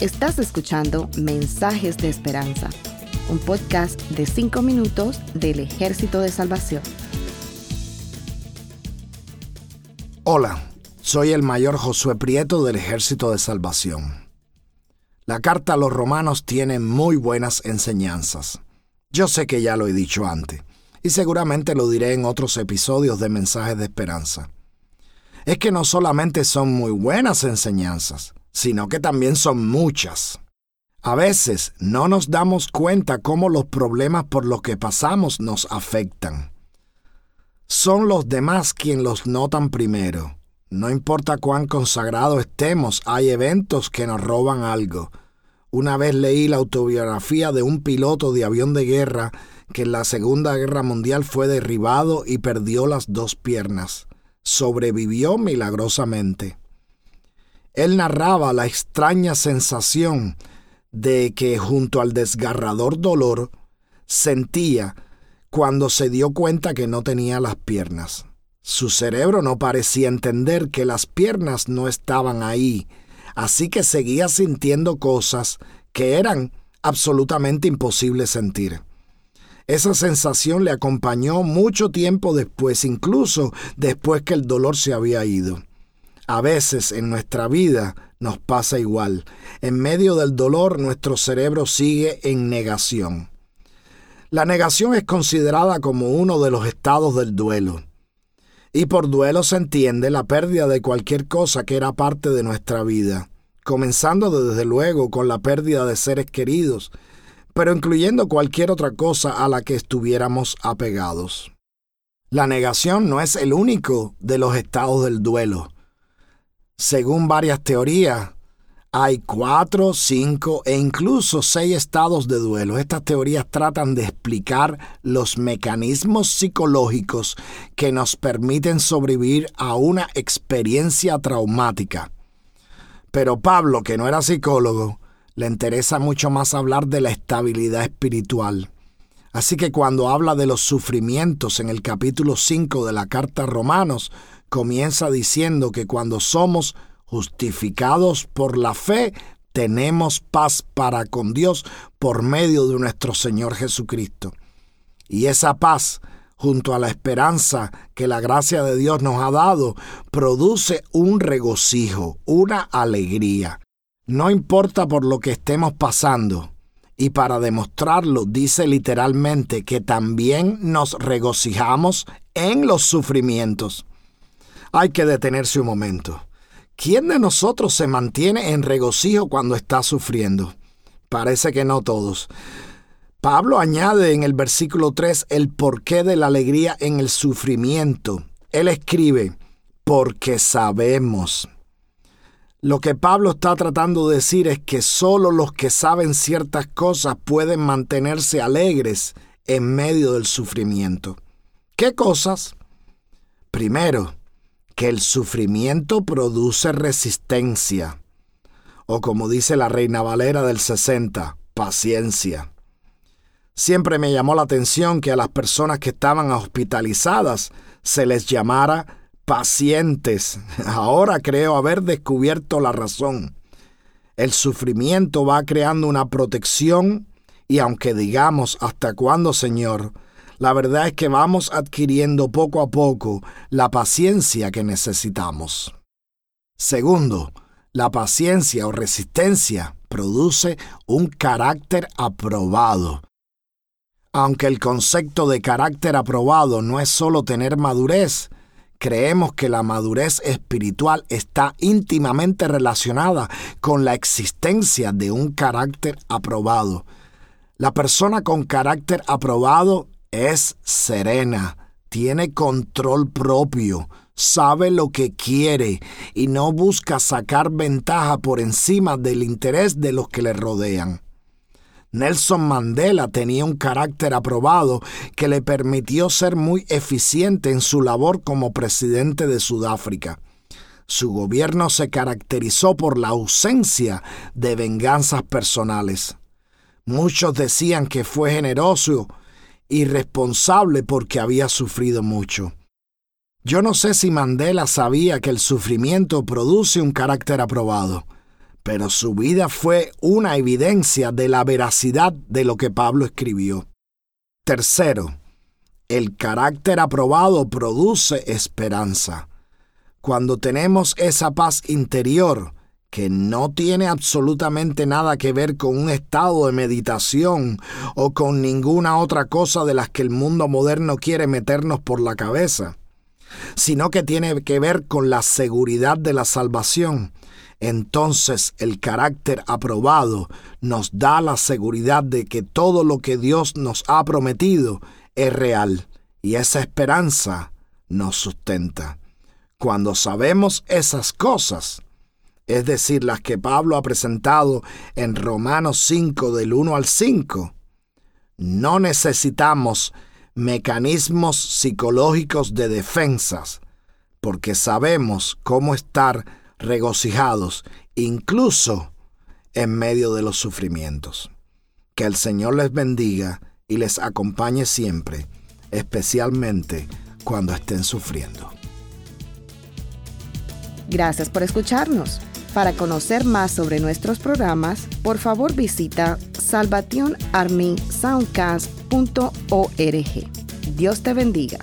Estás escuchando Mensajes de Esperanza, un podcast de 5 minutos del Ejército de Salvación. Hola, soy el mayor Josué Prieto del Ejército de Salvación. La carta a los romanos tiene muy buenas enseñanzas. Yo sé que ya lo he dicho antes, y seguramente lo diré en otros episodios de Mensajes de Esperanza. Es que no solamente son muy buenas enseñanzas, sino que también son muchas. A veces no nos damos cuenta cómo los problemas por los que pasamos nos afectan. Son los demás quienes los notan primero. No importa cuán consagrado estemos, hay eventos que nos roban algo. Una vez leí la autobiografía de un piloto de avión de guerra que en la Segunda Guerra Mundial fue derribado y perdió las dos piernas. Sobrevivió milagrosamente. Él narraba la extraña sensación de que junto al desgarrador dolor sentía cuando se dio cuenta que no tenía las piernas. Su cerebro no parecía entender que las piernas no estaban ahí, así que seguía sintiendo cosas que eran absolutamente imposibles sentir. Esa sensación le acompañó mucho tiempo después, incluso después que el dolor se había ido. A veces en nuestra vida nos pasa igual. En medio del dolor nuestro cerebro sigue en negación. La negación es considerada como uno de los estados del duelo. Y por duelo se entiende la pérdida de cualquier cosa que era parte de nuestra vida, comenzando desde luego con la pérdida de seres queridos, pero incluyendo cualquier otra cosa a la que estuviéramos apegados. La negación no es el único de los estados del duelo. Según varias teorías, hay cuatro, cinco e incluso seis estados de duelo. Estas teorías tratan de explicar los mecanismos psicológicos que nos permiten sobrevivir a una experiencia traumática. Pero Pablo, que no era psicólogo, le interesa mucho más hablar de la estabilidad espiritual. Así que cuando habla de los sufrimientos en el capítulo 5 de la carta a Romanos, comienza diciendo que cuando somos justificados por la fe, tenemos paz para con Dios por medio de nuestro Señor Jesucristo. Y esa paz, junto a la esperanza que la gracia de Dios nos ha dado, produce un regocijo, una alegría. No importa por lo que estemos pasando, y para demostrarlo dice literalmente que también nos regocijamos en los sufrimientos. Hay que detenerse un momento. ¿Quién de nosotros se mantiene en regocijo cuando está sufriendo? Parece que no todos. Pablo añade en el versículo 3 el porqué de la alegría en el sufrimiento. Él escribe, porque sabemos. Lo que Pablo está tratando de decir es que solo los que saben ciertas cosas pueden mantenerse alegres en medio del sufrimiento. ¿Qué cosas? Primero, que el sufrimiento produce resistencia, o como dice la Reina Valera del 60, paciencia. Siempre me llamó la atención que a las personas que estaban hospitalizadas se les llamara pacientes. Ahora creo haber descubierto la razón. El sufrimiento va creando una protección y aunque digamos hasta cuándo, Señor, la verdad es que vamos adquiriendo poco a poco la paciencia que necesitamos. Segundo, la paciencia o resistencia produce un carácter aprobado. Aunque el concepto de carácter aprobado no es solo tener madurez, creemos que la madurez espiritual está íntimamente relacionada con la existencia de un carácter aprobado. La persona con carácter aprobado es serena, tiene control propio, sabe lo que quiere y no busca sacar ventaja por encima del interés de los que le rodean. Nelson Mandela tenía un carácter aprobado que le permitió ser muy eficiente en su labor como presidente de Sudáfrica. Su gobierno se caracterizó por la ausencia de venganzas personales. Muchos decían que fue generoso irresponsable porque había sufrido mucho. Yo no sé si Mandela sabía que el sufrimiento produce un carácter aprobado, pero su vida fue una evidencia de la veracidad de lo que Pablo escribió. Tercero, el carácter aprobado produce esperanza. Cuando tenemos esa paz interior, que no tiene absolutamente nada que ver con un estado de meditación o con ninguna otra cosa de las que el mundo moderno quiere meternos por la cabeza, sino que tiene que ver con la seguridad de la salvación, entonces el carácter aprobado nos da la seguridad de que todo lo que Dios nos ha prometido es real y esa esperanza nos sustenta. Cuando sabemos esas cosas, es decir, las que Pablo ha presentado en Romanos 5 del 1 al 5, no necesitamos mecanismos psicológicos de defensas, porque sabemos cómo estar regocijados incluso en medio de los sufrimientos. Que el Señor les bendiga y les acompañe siempre, especialmente cuando estén sufriendo. Gracias por escucharnos. Para conocer más sobre nuestros programas, por favor visita salvationarmysoundcast.org. Dios te bendiga.